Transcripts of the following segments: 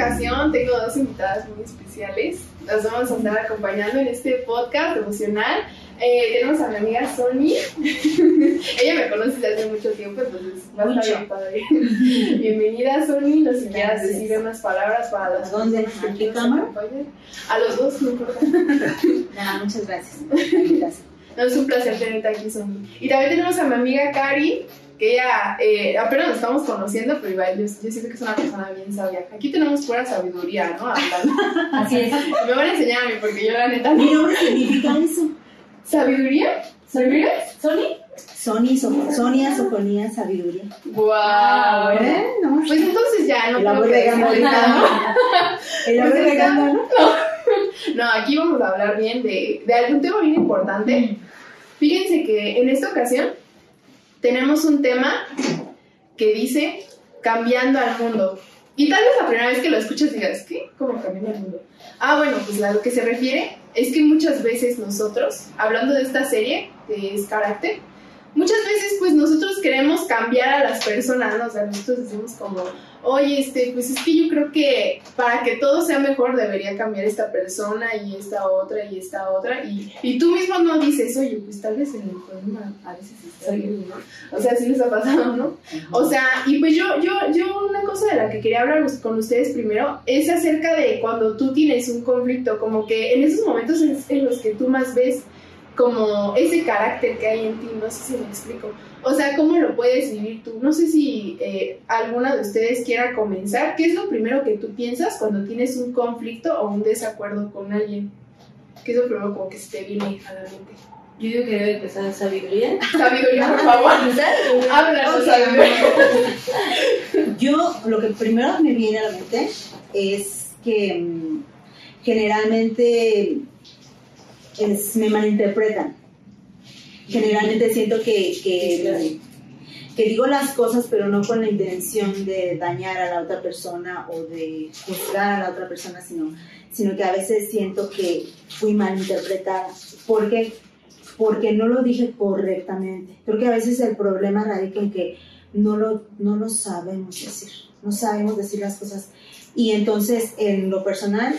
ocasión tengo dos invitadas muy especiales. Las vamos a estar acompañando en este podcast emocional. Eh, tenemos a mi amiga Sony. Ella me conoce desde hace mucho tiempo, entonces va a estar bien padre. Bienvenida, Sony. No sé si quieras decir unas palabras para las personas que ¿Aquí cámara? A los dos, no importa. Nada, muchas gracias. Gracias. No, es un placer tenerte aquí, Sony. Y también tenemos a mi amiga Cari, que ella eh, apenas nos estamos conociendo, pero igual yo, yo siento que es una persona bien sabia. Aquí tenemos pura sabiduría, ¿no? Hablando. Así es. Me van a enseñar a mí, porque yo la neta no. nombre significa eso. ¿Sabiduría? ¿Sabiduría? ¿Sony? Sony, so- Sonia, Sofonía, Sabiduría. ¡Guau! Bueno, Pues entonces ya, no regando decirles ahorita, nada. ¿no? La voy Pues regando, ¿no? No, aquí vamos a hablar bien de, de algún tema bien importante. Fíjense que en esta ocasión tenemos un tema que dice cambiando al mundo. Y tal vez la primera vez que lo escuchas digas, ¿qué? ¿Cómo cambiando al mundo? Ah, bueno, pues a lo que se refiere es que muchas veces nosotros, hablando de esta serie, que es carácter, muchas veces pues nosotros queremos cambiar a las personas, ¿no? O sea, nosotros decimos como, oye, este, pues es que yo creo que para que todo sea mejor debería cambiar esta persona y esta otra y esta otra. Y, y tú mismo no dices, oye, pues tal vez en el problema a veces está bien, ¿no? O sea, sí les ha pasado, ¿no? O sea, y pues yo, yo, yo una cosa de la que quería hablar con ustedes primero es acerca de cuando tú tienes un conflicto, como que en esos momentos es en los que tú más ves como ese carácter que hay en ti, no sé si me explico. O sea, ¿cómo lo puedes vivir tú? No sé si eh, alguna de ustedes quiera comenzar. ¿Qué es lo primero que tú piensas cuando tienes un conflicto o un desacuerdo con alguien? ¿Qué es lo primero como que se te viene a la mente? Yo digo que debe empezar sabiduría. Sabiduría, por favor. Háblanos, Ok. sabiduría. Yo, lo que primero me viene a la mente es que mm, generalmente es- me malinterpretan. Generalmente siento que, que, que digo las cosas, pero no con la intención de dañar a la otra persona o de juzgar a la otra persona, sino, sino que a veces siento que fui malinterpretada. ¿Por qué? Porque no lo dije correctamente. Creo que a veces el problema radica en que no lo, no lo sabemos decir, no sabemos decir las cosas. Y entonces, en lo personal,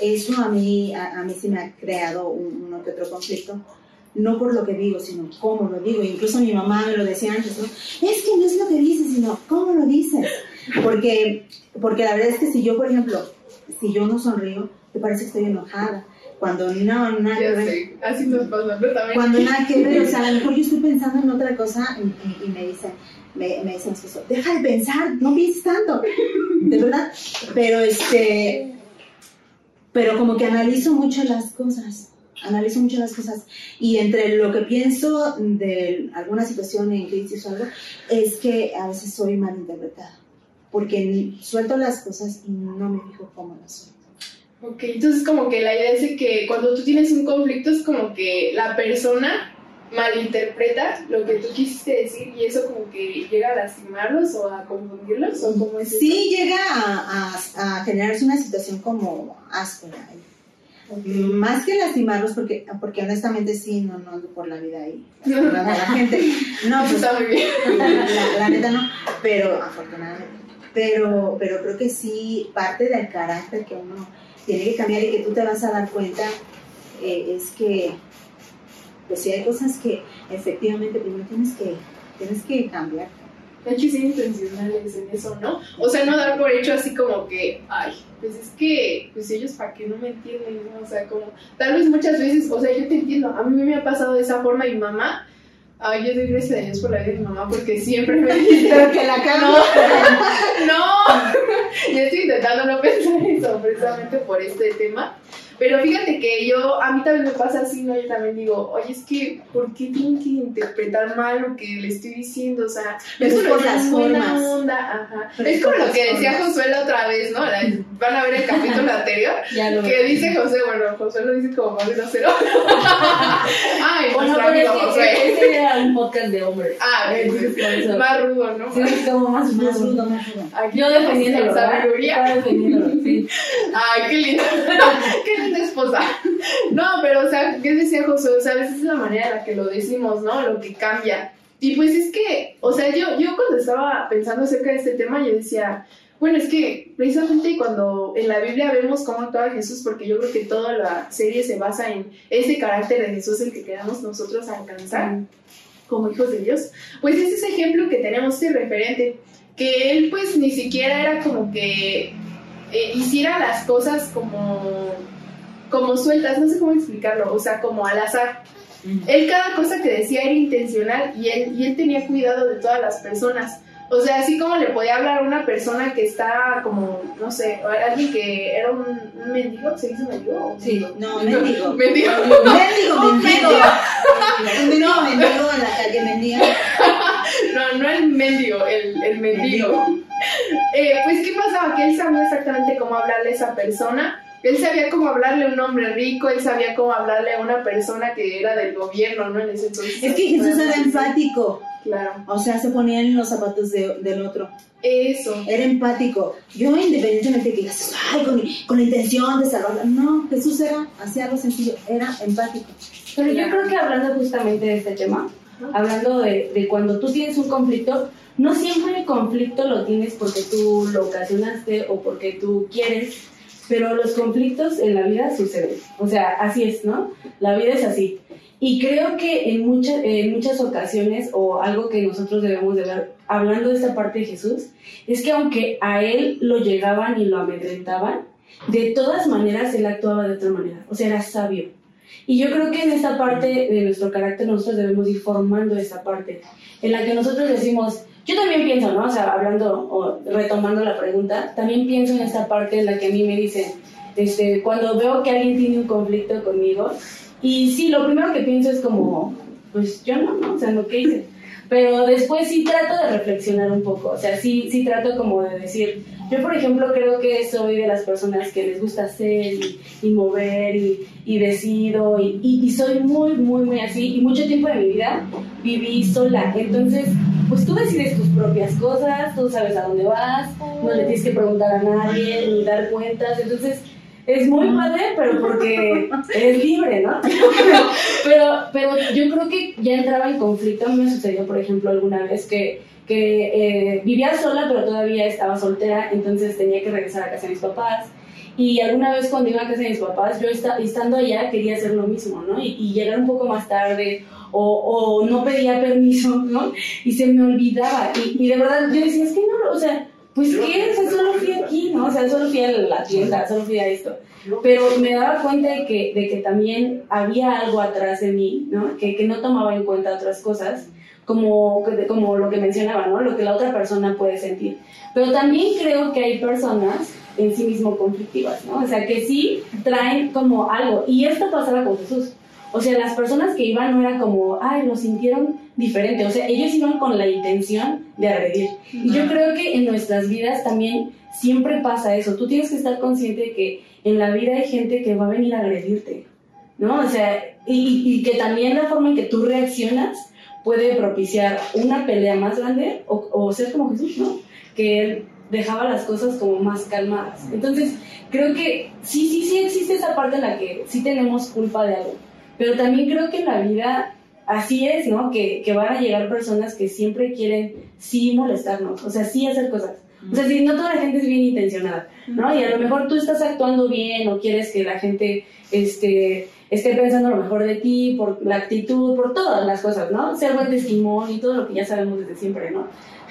eso a mí, a, a mí sí me ha creado un, uno que otro conflicto, no por lo que digo, sino cómo lo digo. Incluso mi mamá me lo decía antes, ¿no? Es que no es lo que dices, sino cómo lo dices. Porque, porque la verdad es que si yo, por ejemplo, si yo no sonrío, te parece que estoy enojada. Cuando no, nada que ver. sé, así nos pasa, ¿no? También. Cuando nada que ver, o sea, a lo mejor yo estoy pensando en otra cosa y, y- y me dicen, me, me dicen, deja de pensar, no pienses tanto, de verdad. Pero este, pero como que analizo mucho las cosas, analizo mucho las cosas y entre lo que pienso de alguna situación en crisis o algo, es que a veces soy malinterpretada, porque suelto las cosas y no me fijo cómo las suelto. Ok, entonces como que la idea es que cuando tú tienes un conflicto es como que la persona malinterpreta lo que tú quisiste decir y eso como que llega a lastimarlos o a confundirlos o como es eso? Sí llega a, a- a generarse una situación como áspera. ahí. Ok. Más que lastimarlos, porque, porque honestamente sí, no, no ando por la vida ahí. lastimando a la gente. No, Eso pues está muy bien. la, la neta no, pero afortunadamente. Pero, pero creo que sí, parte del carácter que uno tiene que cambiar y que tú te vas a dar cuenta eh, es que, pues sí hay cosas que efectivamente primero tienes que, tienes que cambiar. Que ser intencionales en eso, ¿no? O sea, no dar por hecho así como que, ay, pues es que, pues ellos para qué no me entienden, ¿no? O sea, como, tal vez muchas veces, o sea, yo te entiendo, a mí me ha pasado de esa forma y mamá, ay, yo doy gracias a Dios por la vida de mi mamá porque siempre me dice, que la no, no, yo estoy intentando no pensar eso precisamente por este tema. Pero fíjate que yo, a mí también me pasa así, ¿no? Yo también digo, oye, es que, ¿por qué tienen que interpretar mal lo que le estoy diciendo? O sea, es por las formas. onda, ajá. Es como lo que decía. Josué la otra vez, ¿no? La- van a ver el capítulo anterior, Ya lo que dice José, bueno, José lo dice como más grosero. Ay, Bueno, pero amigo es Josué. que este era un podcast de hombres. Ah, más rudo, ¿no? Sí, es como más Más rudo. más rudo. Aquí Yo defendiéndolo, ¿verdad? sabiduría. Defendiéndolo, sí. Ay, qué linda, qué esposa. No, pero, o sea, ¿qué decía José? O sea, a veces es la manera en la que lo decimos, ¿no? Lo que cambia. Y pues es que, o sea, yo, yo cuando estaba pensando acerca de este tema, yo decía, Bueno, es que precisamente cuando en la Biblia vemos cómo actuaba Jesús, porque yo creo que toda la serie se basa en ese carácter de Jesús el que queramos nosotros alcanzar como hijos de Dios, pues es ese ejemplo que tenemos, ese referente, que él pues ni siquiera era como que eh, hiciera las cosas como, como sueltas, no sé cómo explicarlo, o sea, como al azar. Él cada cosa que decía era intencional y él, y él tenía cuidado de todas las personas. O sea, así como le podía hablar a una persona que está como, no sé, alguien que era un, un mendigo, ¿se dice mendigo? Sí, no, mendigo. Mendigo. Mendigo, Un mendigo. Un mendigo, mendigo en la calle mendiga. No, no el mendigo, el, el mendigo. Eh, pues, ¿qué pasaba? Que él sabía exactamente cómo hablarle a esa persona. Él sabía cómo hablarle a un hombre rico, él sabía cómo hablarle a una persona que era del gobierno, ¿no? En ese entonces. Es que Jesús era empático. Claro. O sea, se ponía en los zapatos de- del otro. Eso. Era empático. Yo, independientemente de que digas, ay, con, con la intención de salvarla. No, Jesús era, hacía algo sencillo, era empático. Pero yo Claro. creo que hablando justamente de este tema, hablando de, de cuando tú tienes un conflicto, no siempre el conflicto lo tienes porque tú lo ocasionaste o porque tú quieres, pero los conflictos en la vida suceden. O sea, así es, ¿no? La vida es así. Y creo que en, muchas en muchas ocasiones, o algo que nosotros debemos de ver, hablando de esta parte de Jesús, es que aunque a él lo llegaban y lo amedrentaban, de todas maneras él actuaba de otra manera. O sea, era sabio. Y yo creo que en esta parte de nuestro carácter nosotros debemos ir formando esa parte, en la que nosotros decimos, yo también pienso, ¿no? O sea, hablando o retomando la pregunta, también pienso en esta parte en la que a mí me dicen, este, cuando veo que alguien tiene un conflicto conmigo, y sí, lo primero que pienso es como, pues yo no, ¿no? O sea, no, ¿qué hice? Pero después sí trato de reflexionar un poco, o sea, sí, sí trato como de decir, yo por ejemplo creo que soy de las personas que les gusta hacer y, y mover y, y decido y, y, soy muy, muy, muy así y mucho tiempo de mi vida viví sola, entonces pues tú decides tus propias cosas, tú sabes a dónde vas, no le tienes que preguntar a nadie ni dar cuentas, entonces es muy padre, pero porque eres libre, ¿no? pero, pero yo creo que ya entraba en conflicto. A mí me sucedió, por ejemplo, alguna vez que, que eh, vivía sola, pero todavía estaba soltera, entonces tenía que regresar a casa de mis papás. Y alguna vez cuando iba a casa de mis papás, yo esta- estando allá quería hacer lo mismo, ¿no? Y, y llegar un poco más tarde o, o no pedía permiso, ¿no? Y se me olvidaba. Y, y de verdad yo decía, es que no, o sea, pues qué, o sea, solo fui aquí, ¿no? O sea, solo fui a la tienda, solo fui a esto. Pero me daba cuenta de que, de que también había algo atrás de mí, ¿no? Que, que no tomaba en cuenta otras cosas, como, como lo que mencionaba, ¿no? Lo que la otra persona puede sentir. Pero también creo que hay personas en sí mismo conflictivas, ¿no? O sea, que sí traen como algo. Y esto pasaba con Jesús. O sea, las personas que iban no era como, ay, lo sintieron diferente. O sea, ellos iban con la intención de agredir. Y yo creo que en nuestras vidas también siempre pasa eso. Tú tienes que estar consciente de que en la vida hay gente que va a venir a agredirte, ¿no? O sea, y, y que también la forma en que tú reaccionas puede propiciar una pelea más grande o, ser como Jesús, ¿no? Que él dejaba las cosas como más calmadas. Entonces, creo que sí, sí, sí existe esa parte en la que sí tenemos culpa de algo. Pero también creo que en la vida así es, ¿no? Que, que van a llegar personas que siempre quieren sí molestarnos, o sea, sí hacer cosas. O sea, si no toda la gente es bien intencionada, ¿no? Y a lo mejor tú estás actuando bien o quieres que la gente este, esté pensando lo mejor de ti por la actitud, por todas las cosas, ¿no? Ser buen testimonio y todo lo que ya sabemos desde siempre, ¿no?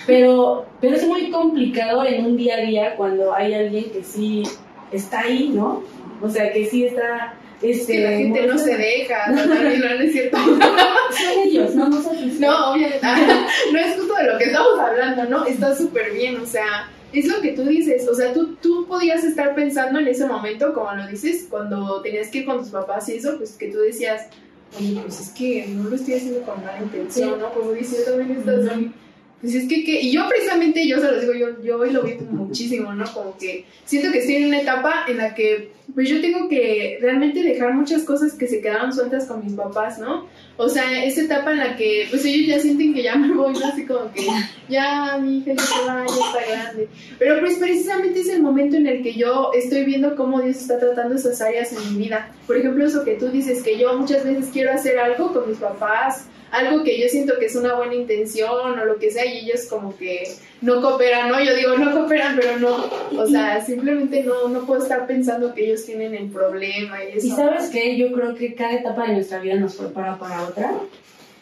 Pero, pero es muy complicado en un día a día cuando hay alguien que sí está ahí, ¿no? O sea, que sí está... Es Este, que la gente no se deja, no, no, no, no es cierto. Son ellos, no nosotros. No, obviamente, ah, no es justo de lo que estamos hablando, ¿no? Está súper bien, o sea, es lo que tú dices, o sea, tú, tú podías estar pensando en ese momento, como lo dices, cuando tenías que ir con tus papás y eso, pues que tú decías, oye, pues es que no lo estoy haciendo con mala intención, ¿no? Como dices, también estás muy... Pues es que, que, y yo precisamente, yo se los digo, yo, yo hoy lo vi muchísimo, ¿no? Como que siento que estoy en una etapa en la que, pues yo tengo que realmente dejar muchas cosas que se quedaron sueltas con mis papás, ¿no? O sea, esa etapa en la que, pues ellos ya sienten que ya me voy, ¿no? Así como que, ya mi hija ya se va, ya está grande. Pero pues precisamente es el momento en el que yo estoy viendo cómo Dios está tratando esas áreas en mi vida. Por ejemplo, eso que tú dices, que yo muchas veces quiero hacer algo con mis papás, algo que yo siento que es una buena intención o lo que sea, y ellos como que no cooperan, ¿no? Yo digo, no cooperan, pero no, o sea, simplemente no, no puedo estar pensando que ellos tienen el problema y eso. Y sabes qué, yo creo que cada etapa de nuestra vida nos prepara para otra.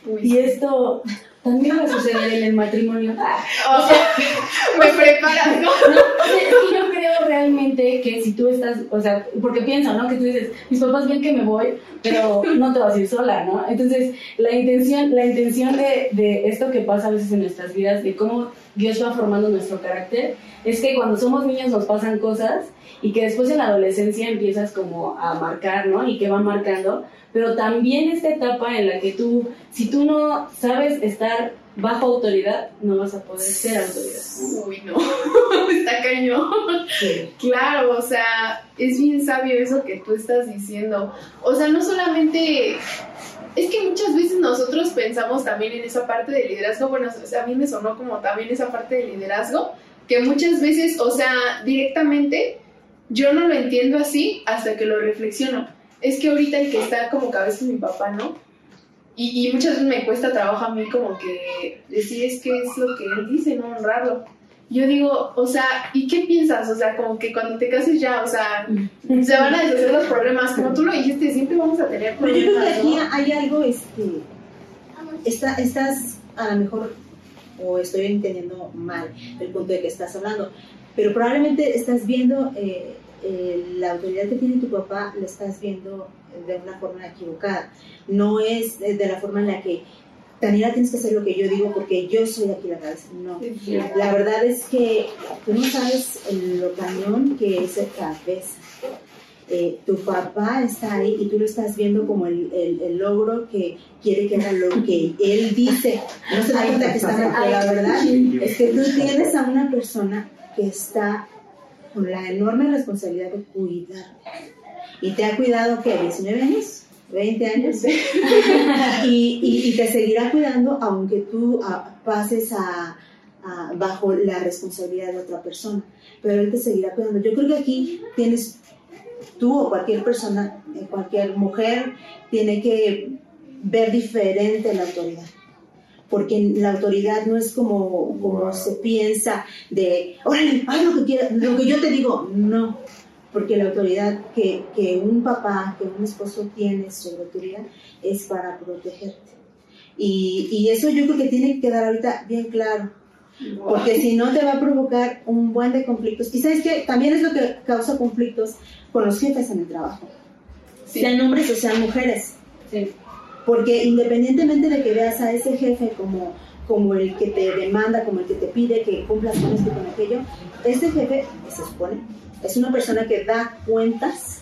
Uy, Y esto también va a suceder en el matrimonio. Ah, o sea, me preparas, ¿no? No, o sea, es que yo creo realmente que si tú estás, o sea, porque pienso, ¿no? Que tú dices, mis papás ven que me voy, pero no te vas a ir sola, ¿no? Entonces, la intención, la intención de, de esto que pasa a veces en nuestras vidas, de cómo Dios va formando nuestro carácter, es que cuando somos niños nos pasan cosas y que después en la adolescencia empiezas como a marcar, ¿no? Y que va marcando, pero también esta etapa en la que tú, si tú no sabes estar bajo autoridad, no vas a poder ser autoridad. Uy, no, está cañón. Claro, o sea, es bien sabio eso que tú estás diciendo. O sea, no solamente... Es que muchas veces nosotros pensamos también en esa parte del liderazgo, bueno, o sea, a mí me sonó como también esa parte del liderazgo, que muchas veces, o sea, directamente yo no lo entiendo así hasta que lo reflexiono. Es que ahorita el que está como cabeza es mi papá, ¿no? Y, y muchas veces me cuesta trabajo a mí como que decir es que es lo que él dice, no honrarlo. Yo digo, o sea, ¿y qué piensas? O sea, como que cuando te cases ya, o sea, se van a deshacer los problemas. Como tú lo dijiste, siempre vamos a tener Pero yo creo que problemas, aquí ¿no? hay algo, este, está, estás a lo mejor, o estoy entendiendo mal el punto de que estás hablando, pero probablemente estás viendo eh, eh, la autoridad que tiene tu papá, la estás viendo de una forma equivocada. No es de de la forma en la que, Daniela, tienes que hacer lo que yo digo porque yo soy aquí la cabeza. No. La verdad es que tú no sabes lo cañón que es el cabeza. Eh, tu papá está ahí y tú lo estás viendo como el, el- el logro que quiere que haga lo que él dice. No se da cuenta que está mal, la verdad es que tú tienes a una persona que está con la enorme responsabilidad de cuidar. Y te ha cuidado, ¿qué? ¿19 años? ¿20 años? y, y- y te seguirá cuidando aunque tú ah, pases a, a- bajo la responsabilidad de otra persona. Pero él te seguirá cuidando. Yo creo que aquí tienes tú o cualquier persona, eh, cualquier mujer, tiene que ver diferente la autoridad. Porque la autoridad no es como, como se piensa de, órale, haz lo que, quiera- lo que yo te digo. No, porque la autoridad que, que un papá, que un esposo tiene sobre tu vida es para protegerte. Y, y eso yo creo que tiene que quedar ahorita bien claro. Porque si no te va a provocar un buen de conflictos. Y sabes que también es lo que causa conflictos con los jefes en el trabajo. Sí. Sean hombres o sean mujeres. Sí. Porque independientemente de que veas a ese jefe como, como el que te demanda, como el que te pide que cumplas con esto y con aquello, este jefe, se supone, es una persona que da cuentas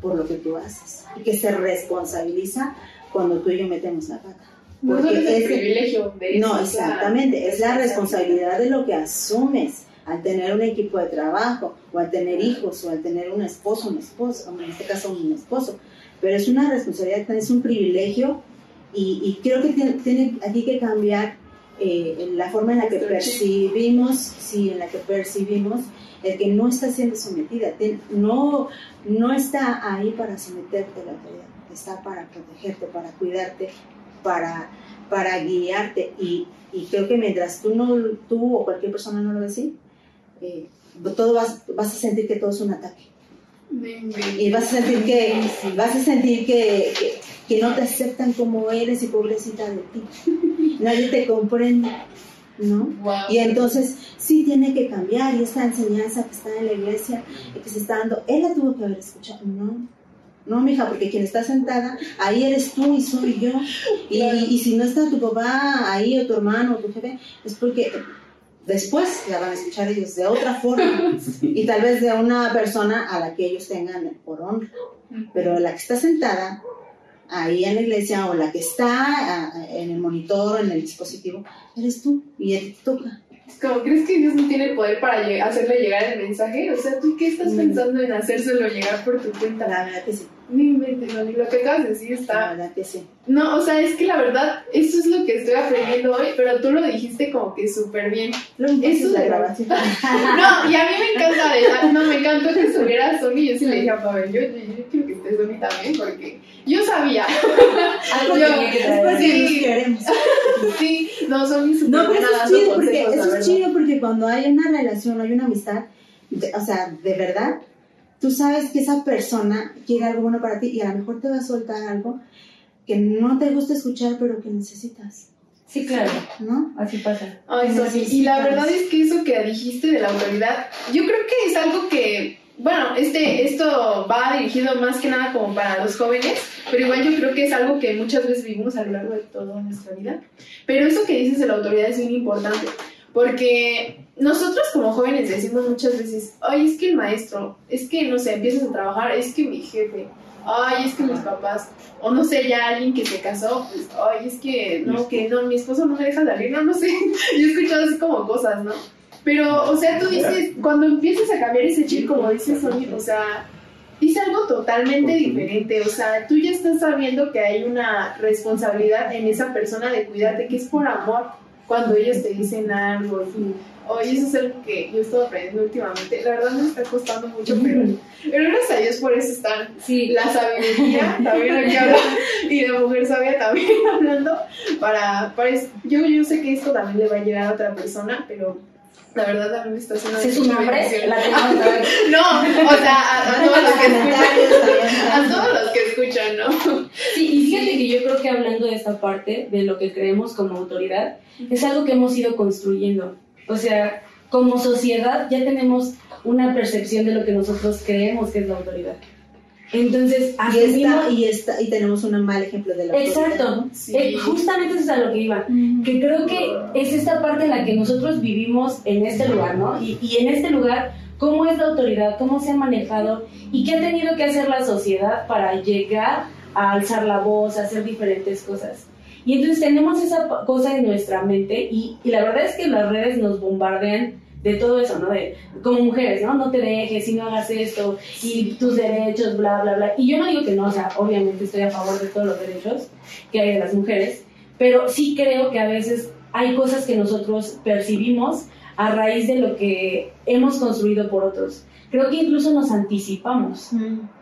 por lo que tú haces y que se responsabiliza cuando tú y yo metemos la pata. No Porque solo es el ese- privilegio de eso. no, exactamente, es la responsabilidad de lo que asumes al tener un equipo de trabajo, o al tener hijos, o al tener un esposo, una esposa, o en este caso un esposo. Pero es una responsabilidad, es un privilegio, y, y creo que tiene, tiene aquí que cambiar eh, la forma en la que percibimos, sí, en la que percibimos el que no está siendo sometida, Ten- no, no está ahí para someterte a la autoridad, está para protegerte, para cuidarte, para, para guiarte y, y creo que mientras tú no tú o cualquier persona no lo ve así eh, todo vas, vas a sentir que todo es un ataque. Y vas a sentir que vas a sentir que, que, que no te aceptan como eres y pobrecita de ti nadie te comprende ¿no? Wow. Y entonces sí tiene que cambiar y esta enseñanza que está en la iglesia y que se está dando, él la tuvo que haber escuchado. No, no, mija, porque quien está sentada, ahí eres tú y soy yo. Y, Claro. y si no está tu papá ahí o tu hermano o tu jefe, es porque después la van a escuchar ellos de otra forma y tal vez de una persona a la que ellos tengan por honra. Pero la que está sentada ahí en la iglesia o la que está ah, en el monitor o en el dispositivo, eres tú y ti te toca. Es como, ¿crees que Dios no tiene el poder para hacerle llegar el mensaje? O sea, ¿tú qué estás Mm. pensando en hacérselo llegar por tu cuenta? La verdad que sí, No inventes, Loli, lo que acabas de decir la está... verdad que sí. No, o sea, es que la verdad, eso es lo que estoy aprendiendo hoy, pero tú lo dijiste como que súper bien. Eso es la de- grabación. No, y a mí me encanta, de no, me encantó que estuviera Sony. Yo sí le dije a Pavel, yo, yo, yo quiero que esté Sony también, porque yo sabía. Algo Yo- que Sí. queremos. sí, no, son mis No, pero eso es chido, porque, la eso es chido porque cuando hay una relación, hay una amistad, de- o sea, de verdad, tú sabes que esa persona quiere algo bueno para ti y a lo mejor te va a soltar algo que no te gusta escuchar, pero que necesitas, Sí, claro, ¿no? así pasa. Ay, Sofi, y la verdad es que eso que dijiste de la autoridad, yo creo que es algo que, bueno, este, esto va dirigido más que nada como para los jóvenes, pero igual yo creo que es algo que muchas veces vivimos a lo largo de toda nuestra vida. Pero eso que dices de la autoridad es bien importante, porque nosotros como jóvenes decimos muchas veces, ay, es que el maestro, es que, no sé, empiezas a trabajar, es que mi jefe, ay, es que mis papás, o no sé, ya alguien que se casó, pues, ay, es que, no, que no, mi esposo no me deja salir, no, no sé, yo he escuchado así como cosas, ¿no? Pero, o sea, tú dices, cuando empiezas a cambiar ese chip, como dices, o sea, dice algo totalmente diferente, o sea, tú ya estás sabiendo que hay una responsabilidad en esa persona de cuidarte, que es por amor, cuando ellos te dicen algo, y, oye, eso es algo que yo he estado aprendiendo últimamente, la verdad me está costando mucho, pero, pero gracias a Dios por eso están Sí, la sabiduría, también aquí habla, y de mujer sabia también hablando, para, para yo, yo sé que esto también le va a llegar a otra persona, pero la verdad a mí me está haciendo ¿Ese es su nombre? La. No, o sea, a, a todos los que escuchan, a también. todos los que escuchan, ¿no? Sí, y fíjate que yo creo que hablando de esta parte, de lo que creemos como autoridad, es algo que hemos ido construyendo. O sea, como sociedad ya tenemos una percepción de lo que nosotros creemos que es la autoridad. Entonces, Y, esta, y, esta, y tenemos un mal ejemplo de la autoridad, Exacto, ¿no? Sí. Eh, justamente eso es a lo que iba. Que creo que es esta parte en la que nosotros vivimos en este lugar, ¿no? Y, y en este lugar, ¿cómo es la autoridad? ¿Cómo se ha manejado? ¿Y qué ha tenido que hacer la sociedad para llegar a alzar la voz, a hacer diferentes cosas? Y entonces tenemos esa cosa en nuestra mente y, y la verdad es que las redes nos bombardean de todo eso, ¿no? De, como mujeres, ¿no? No te dejes y no hagas esto y tus derechos, bla, bla, bla. Y yo no digo que no, o sea, obviamente estoy a favor de todos los derechos que hay de las mujeres, pero sí creo que a veces hay cosas que nosotros percibimos a raíz de lo que hemos construido por otros. Creo que incluso nos anticipamos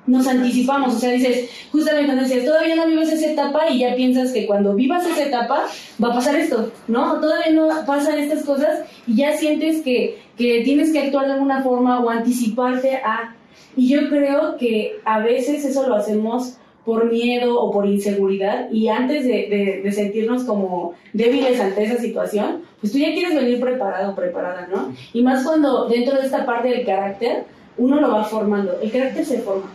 nos anticipamos, o sea, dices, justamente cuando decías, todavía no vives esa etapa y ya piensas que cuando vivas esa etapa va a pasar esto, ¿no? Todavía no pasan estas cosas y ya sientes que, que tienes que actuar de alguna forma o anticiparte a... Y yo creo que a veces eso lo hacemos por miedo o por inseguridad y antes de, de- de sentirnos como débiles ante esa situación, pues tú ya quieres venir preparado preparada, ¿no? Y más cuando dentro de esta parte del carácter, uno lo va formando, el carácter se forma.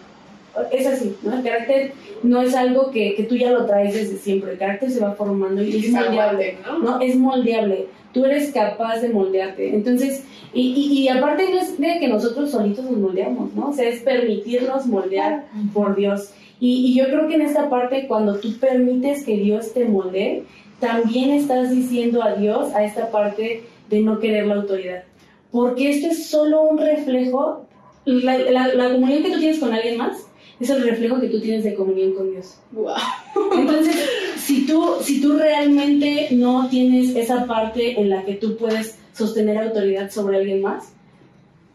Es así, ¿no? El carácter no es algo que, que tú ya lo traes desde siempre, el carácter se va formando y es moldeable, ¿no? ¿no? Es moldeable, tú eres capaz de moldearte. Entonces, y, y, y aparte no es de que nosotros solitos nos moldeamos, ¿no? O sea, es permitirnos moldear por Dios. Y, y yo creo que en esta parte, cuando tú permites que Dios te moldee, también estás diciendo adiós a esta parte de no querer la autoridad. Porque esto es solo un reflejo, la, la, la comunión que tú tienes con alguien más es el reflejo que tú tienes de comunión con Dios. Guau. Entonces, si tú, si tú realmente no tienes esa parte en la que tú puedes sostener autoridad sobre alguien más,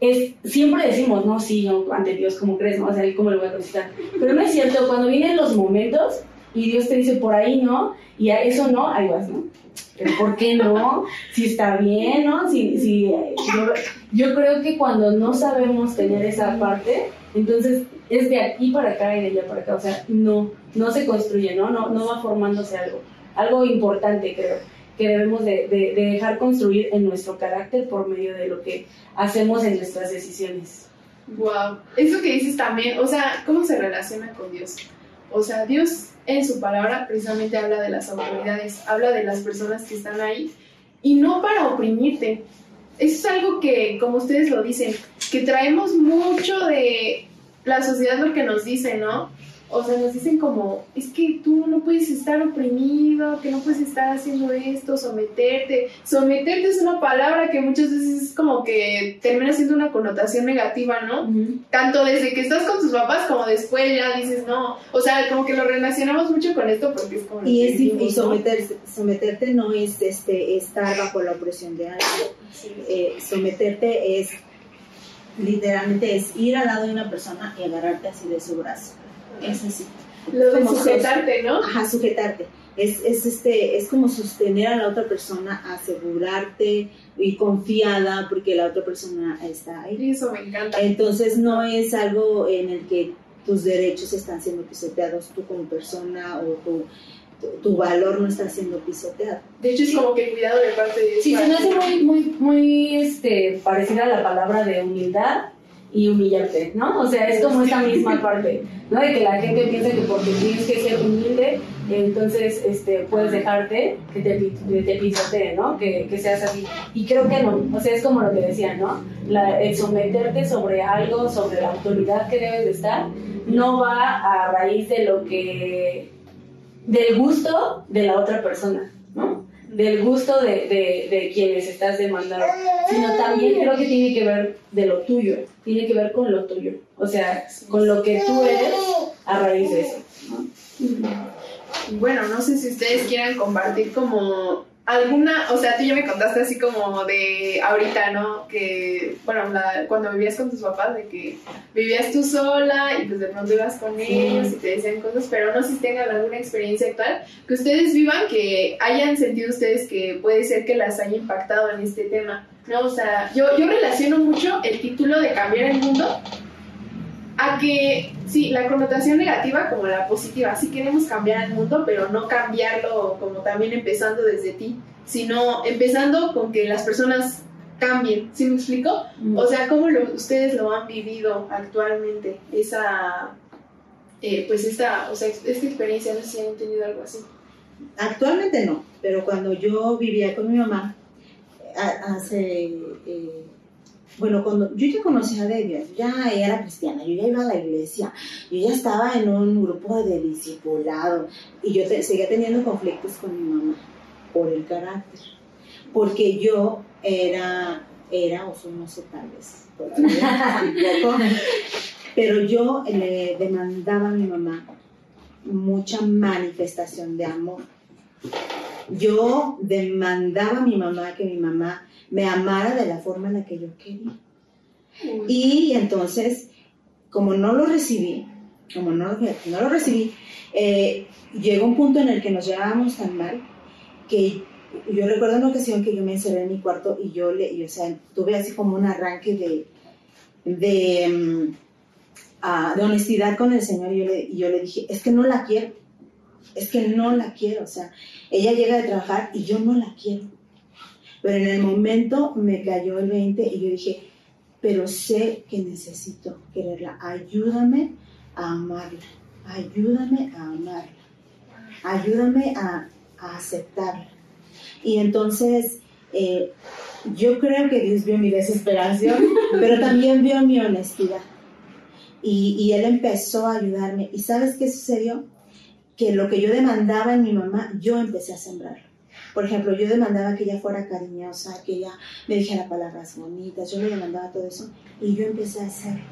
es, siempre decimos, no, sí, ante Dios, ¿cómo crees? No? O sea, ¿cómo le voy a contestar? Pero no es cierto, cuando vienen los momentos y Dios te dice, por ahí no, y a eso no, ahí vas, ¿no? Pero ¿por qué no? Si está bien, ¿no? Si, si, yo, yo creo que cuando no sabemos tener esa parte, entonces es de aquí para acá y de allá para acá, o sea, no, no se construye, ¿no? No, no va formándose algo. Algo importante, creo, que debemos de, de- de dejar construir en nuestro carácter por medio de lo que hacemos en nuestras decisiones. Wow, eso que dices también, o sea, ¿cómo se relaciona con Dios? O sea, Dios en su palabra precisamente habla de las autoridades, habla de las personas que están ahí y no para oprimirte. Eso es algo que, como ustedes lo dicen, que traemos mucho de la sociedad lo que nos dice, ¿no? O sea, nos dicen como, es que tú no puedes estar oprimido, que no puedes estar haciendo esto, someterte. Someterte es una palabra que muchas veces es como que termina siendo una connotación negativa, ¿no? Tanto desde que estás con tus papás como después ya dices, no. O sea, como que lo relacionamos mucho con esto porque es como... Y, es, someterse, someterte no es este, estar bajo la opresión de alguien. Sí. Eh, someterte es, literalmente, es ir al lado de una persona y agarrarte así de su brazo. Es así. Lo de como sujetarte, ¿no? Ajá, sujetarte. Es, es, este, es como sostener a la otra persona, asegurarte y confiada porque la otra persona está ahí. Eso me encanta. Entonces no es algo en el que tus derechos están siendo pisoteados tú como persona o tu, tu, tu valor no está siendo pisoteado. De hecho, es como que cuidado de parte de Sí, se me hace muy, muy, muy este, parecida a la palabra de humildad y humillarte, ¿no? O sea, es como esa misma parte, ¿no? De que la gente piensa que porque tienes que ser humilde, entonces este, puedes dejarte que te, te ¿no? Que, que seas así. Y creo que no, o sea, es como lo que decía, ¿no? El someterte sobre algo, sobre la autoridad que debes de estar, no va a raíz de lo que, del gusto de la otra persona, ¿no? Del gusto de, de, de quienes estás demandando, sino también creo que tiene que ver de lo tuyo, tiene que ver con lo tuyo, o sea, con lo que tú eres a raíz de eso. bueno, no sé si ustedes quieran compartir como alguna, o sea, tú ya me contaste así como de ahorita, ¿no? Que, bueno, la- cuando vivías con tus papás, de que vivías tú sola y pues de pronto ibas con ellos y te decían cosas, pero no sé si tengan alguna experiencia actual que ustedes vivan, que hayan sentido ustedes que puede ser que las haya impactado en este tema, ¿no? O sea, yo, yo relaciono mucho el título de Cambiar el Mundo a que, sí, la connotación negativa como la positiva, sí queremos cambiar el mundo, pero no cambiarlo como también empezando desde ti, sino empezando con que las personas cambien, ¿sí me explico? O sea, ¿cómo lo- ustedes lo han vivido actualmente? Esa, eh, pues esta, o sea, esta experiencia, no sé si han tenido algo así. Actualmente no, pero cuando yo vivía con mi mamá, hace, eh, bueno, cuando yo ya conocía de Dios, ya era cristiana, yo ya iba a la iglesia, yo ya estaba en un grupo de discipulado y yo te- seguía teniendo conflictos con mi mamá por el carácter, porque yo era, era o soy, no sé, tal vez, todavía pero yo le demandaba a mi mamá mucha manifestación de amor. Yo demandaba a mi mamá que mi mamá me amara de la forma en la que yo quería. Y entonces, como no lo recibí, como no, no lo recibí, eh, llegó un punto en el que nos llevábamos tan mal que yo recuerdo una ocasión que yo me encerré en mi cuarto y yo le, y, o sea, tuve así como un arranque de, de, mm, ah, de honestidad con el Señor y yo, le, y yo le dije, es que no la quiero, es que no la quiero, o sea, ella llega de trabajar y yo no la quiero. Pero en el momento me cayó el 20 y yo dije, pero sé que necesito quererla, ayúdame a amarla, ayúdame a amarla, ayúdame a, a aceptarla. Y entonces eh, yo creo que Dios vio mi desesperación, pero también vio mi honestidad. Y, y Él empezó a ayudarme. ¿Y sabes qué sucedió? Que lo que yo demandaba en mi mamá, yo empecé a sembrarlo. Por ejemplo, yo demandaba que ella fuera cariñosa, que ella me dijera palabras bonitas, yo le demandaba todo eso y yo empecé a hacerlo.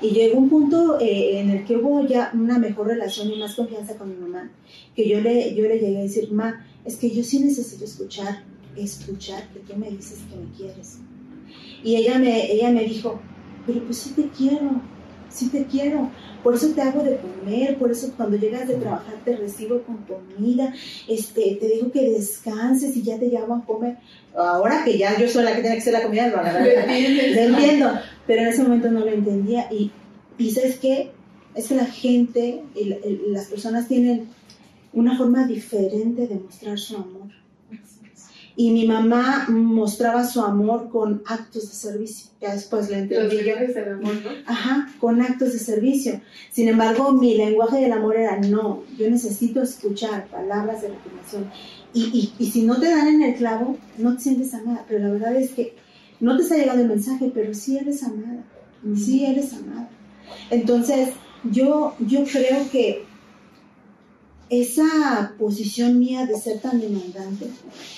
Y llegó un punto eh, en el que hubo ya una mejor relación y más confianza con mi mamá, que yo le, yo le llegué a decir, ma, es que yo sí necesito escuchar, escuchar que tú me dices que me quieres. Y ella me, ella me dijo, pero pues sí te quiero, sí te quiero, por eso te hago de comer, por eso cuando llegas de trabajar te recibo con comida, este, te digo que descanses y ya te llamo a comer. Ahora que ya yo soy la que tiene que hacer la comida, lo entiendo, pero en ese momento no lo entendía. Y, y ¿sabes qué? Es que la gente, el- el- las personas tienen una forma diferente de mostrar su amor. Y mi mamá mostraba su amor con actos de servicio. Ya después Los entendí yo. lenguajes del amor, ¿no? Ajá, con actos de servicio. Sin embargo, mi lenguaje del amor era no, yo necesito escuchar palabras de afirmación. Y, y, y si no te dan en el clavo, no te sientes amada. Pero la verdad es que no te está llegando el mensaje, pero sí eres amada. Sí eres amada. Entonces, yo, yo creo que esa posición mía de ser tan demandante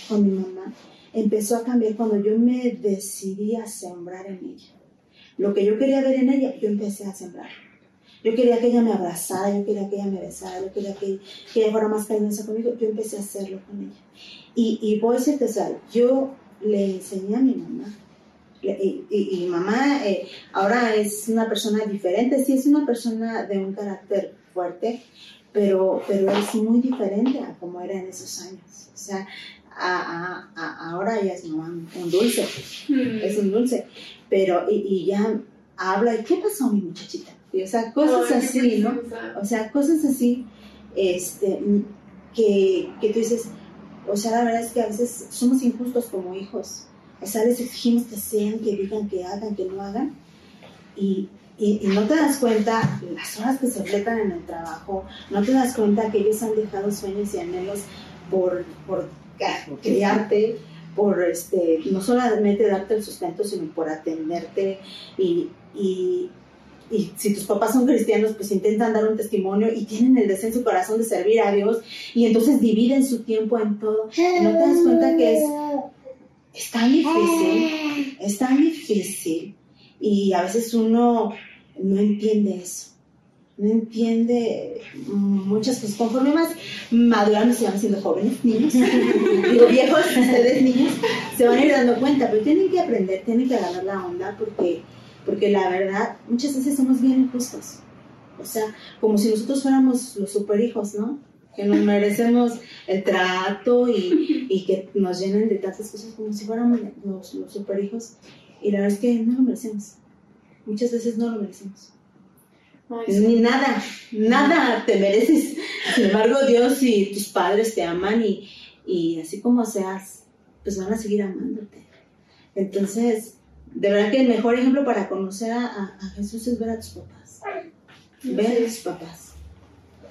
con mi mamá empezó a cambiar cuando yo me decidí a sembrar en ella. Lo que yo quería ver en ella, yo empecé a sembrar. Yo quería que ella me abrazara, yo quería que ella me besara, yo quería que, que ella fuera más cariñosa conmigo, yo empecé a hacerlo con ella. Y, y voy a decirte, o sea, yo le enseñé a mi mamá. Y, y- mamá eh, ahora es una persona diferente, sí es una persona de un carácter fuerte, pero, pero es muy diferente a como era en esos años. O sea, a, a, ahora ya es un dulce, Mm. es un dulce, pero y, y ya habla, ¿y qué pasó mi muchachita? Y, o sea, cosas Ay, así, ¿no? O sea, cosas así, este, que, que tú dices, o sea, la verdad es que a veces somos injustos como hijos. O sea, les exigimos que sean, que digan, que hagan, que no hagan. Y, y, no te das cuenta las horas que se fletan en el trabajo, no te das cuenta que ellos han dejado sueños y anhelos por, por criarte, por este, no solamente darte el sustento, sino por atenderte y, y, y si tus papás son cristianos, pues intentan dar un testimonio y tienen el deseo en su corazón de servir a Dios y entonces dividen su tiempo en todo. No te das cuenta que es, es tan difícil, es tan difícil y a veces uno no entiende eso. No entiende muchas cosas. Conforme más madurando se van siendo jóvenes, niños, digo viejos, ustedes niños, se van a ir dando cuenta, pero tienen que aprender, tienen que agarrar la onda porque porque la verdad, muchas veces somos bien injustos. O sea, como si nosotros fuéramos los superhijos, ¿no? Que nos merecemos el trato y, y que nos llenen de tantas cosas como si fuéramos los, los superhijos. Y la verdad es que no lo merecemos. Muchas veces no lo merecemos. Ay, sí. Ni nada, nada te mereces. Sin embargo, Dios y tus padres te aman y, y así como seas, pues van a seguir amándote. Entonces, de verdad que el mejor ejemplo para conocer a, a- a Jesús es ver a tus papás. Ver a tus papás.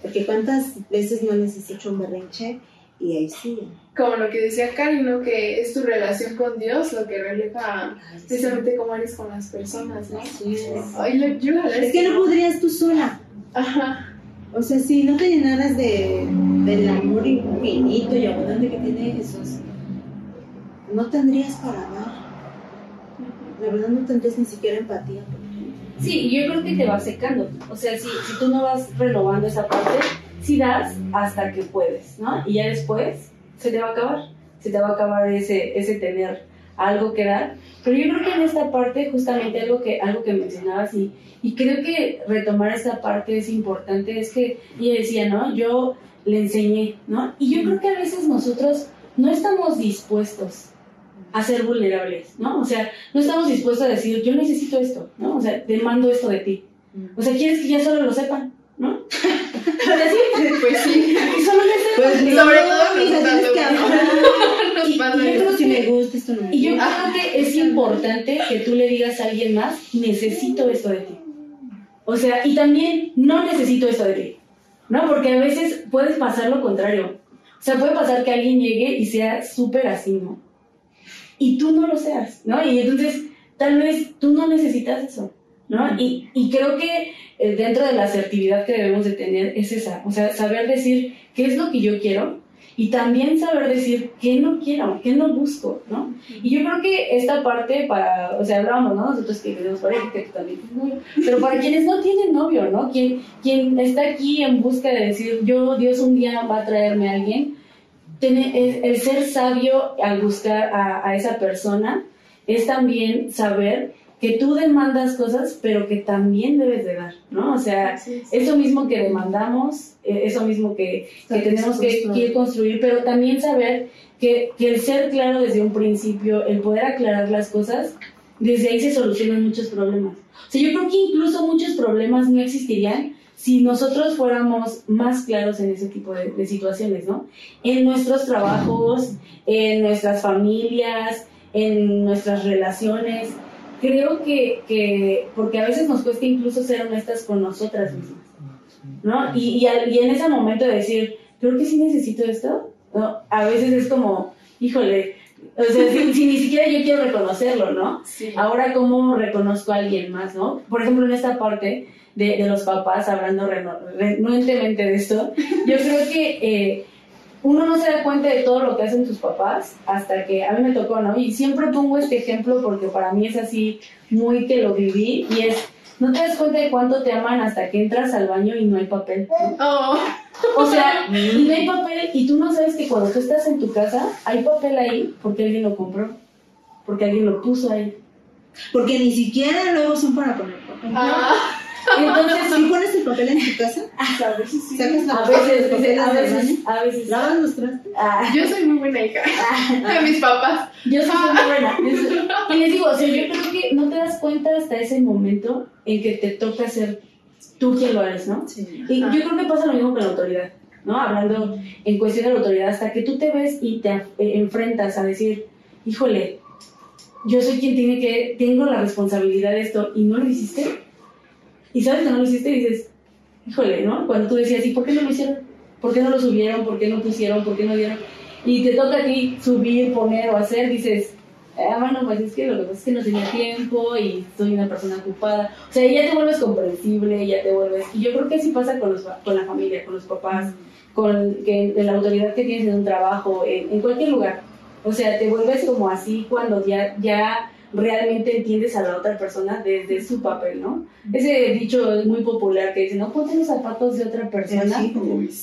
Porque cuántas veces no les has hecho un berrinche y ahí siguen. Como lo que decía Cari, ¿no? Que es tu relación con Dios lo que refleja precisamente cómo eres con las personas, ¿no? Es. Ay, yo, yo la Es que no podrías tú sola. Ajá. O sea, si no te llenaras de, del amor infinito y abundante que tiene Jesús, no tendrías para dar. La verdad no tendrías ni siquiera empatía. Sí, yo creo que te va secando. O sea, si, si tú no vas renovando esa parte, sí das hasta que puedes, ¿no? Y ya después se te va a acabar. Se te va a acabar ese, ese tener algo que dar. Pero yo creo que en esta parte, justamente algo que, algo que mencionabas, y, y creo que retomar esta parte es importante, es que ella decía, ¿no? Yo le enseñé, ¿no? Y yo creo que a veces nosotros no estamos dispuestos a ser vulnerables, ¿no? O sea, no estamos dispuestos a decir, yo necesito esto, ¿no? O sea, demando esto de ti. O sea, quieres que ya solo lo sepan, ¿no? Pues sí. sepan. Pues Sobre todo que. Nos Y- pasa y yo sí me gusta, esto no me Y yo creo que es importante que tú le digas a alguien más, necesito esto de ti. O sea, y también no necesito esto de ti. ¿No? Porque a veces puedes pasar lo contrario. O sea, puede pasar que alguien llegue y sea súper así, ¿no? Y tú no lo seas, ¿no? Y entonces, tal vez tú no necesitas eso, ¿no? Y, y creo que eh, dentro de la asertividad que debemos de tener es esa. O sea, saber decir qué es lo que yo quiero y también saber decir qué no quiero, qué no busco, ¿no? Y yo creo que esta parte para, o sea, hablábamos, ¿no? Nosotros que tenemos pareja, que tú también tienes novio, pero para quienes no tienen novio, ¿no? Quien, quien está aquí en busca de decir, yo, Dios un día va a traerme a alguien, tiene- el, el ser sabio al buscar a, a esa persona es también saber que tú demandas cosas, pero que también debes de dar, ¿no? O sea, eso mismo que demandamos, eh, eso mismo que, que tenemos que, construir, pero también saber que, que el ser claro desde un principio, el poder aclarar las cosas, desde ahí se solucionan muchos problemas. O sea, yo creo que incluso muchos problemas no existirían si nosotros fuéramos más claros en ese tipo de, de situaciones, ¿no? En nuestros trabajos, en nuestras familias, en nuestras relaciones. Creo que, que porque a veces nos cuesta incluso ser honestas con nosotras mismas. ¿no? Y, y, al- y en ese momento de decir, creo que sí necesito esto, ¿no? A veces es como, híjole, o sea, si, si ni siquiera yo quiero reconocerlo, ¿no? Sí. Ahora, ¿cómo reconozco a alguien más, no? Por ejemplo, en esta parte de, de los papás, hablando reno- renuentemente de esto, yo creo que eh, uno no se da cuenta de todo lo que hacen tus papás hasta que a mí me tocó, ¿no? Y siempre pongo este ejemplo porque para mí es así muy que lo viví y es, no te das cuenta de cuánto te aman hasta que entras al baño y no hay papel. ¿no? Oh, O sea, y no hay papel y tú no sabes que cuando tú estás en tu casa hay papel ahí porque alguien lo compró, porque alguien lo puso ahí. Porque ni siquiera luego son para poner papel. ah, Entonces, ¿sí pones el papel en tu casa? A veces sí. ¿Sacas la A de veces, a veces, a veces. ¿Lavas los trastes? Ah, Yo soy muy buena hija. A mis papás. yo soy muy buena. Y les digo, o sea, yo creo que no te das cuenta hasta ese momento en que te toca ser tú quien lo eres, ¿no? Sí. Y yo creo que pasa lo mismo con la autoridad, ¿no? Hablando en cuestión de la autoridad, hasta que tú te ves y te eh, enfrentas a decir, híjole, yo soy quien tiene que, tengo la responsabilidad de esto y no lo hiciste. Y sabes que no lo hiciste y dices, híjole, ¿no? Cuando tú decías, ¿y por qué no lo hicieron? ¿Por qué no lo subieron? ¿Por qué no pusieron? ¿Por qué no dieron? Y te toca a ti subir, poner o hacer, dices, ah, bueno, pues es que lo que pasa es que no tenía tiempo y soy una persona ocupada. O sea, ya te vuelves comprensible, ya te vuelves... Y yo creo que así pasa con, los, con la familia, con los papás, con que, en la autoridad que tienes en un trabajo, en, en cualquier lugar. O sea, te vuelves como así cuando ya, ya realmente entiendes a la otra persona desde su papel, ¿no? Ese dicho es muy popular que dice, no ponte los zapatos de otra persona, Sí.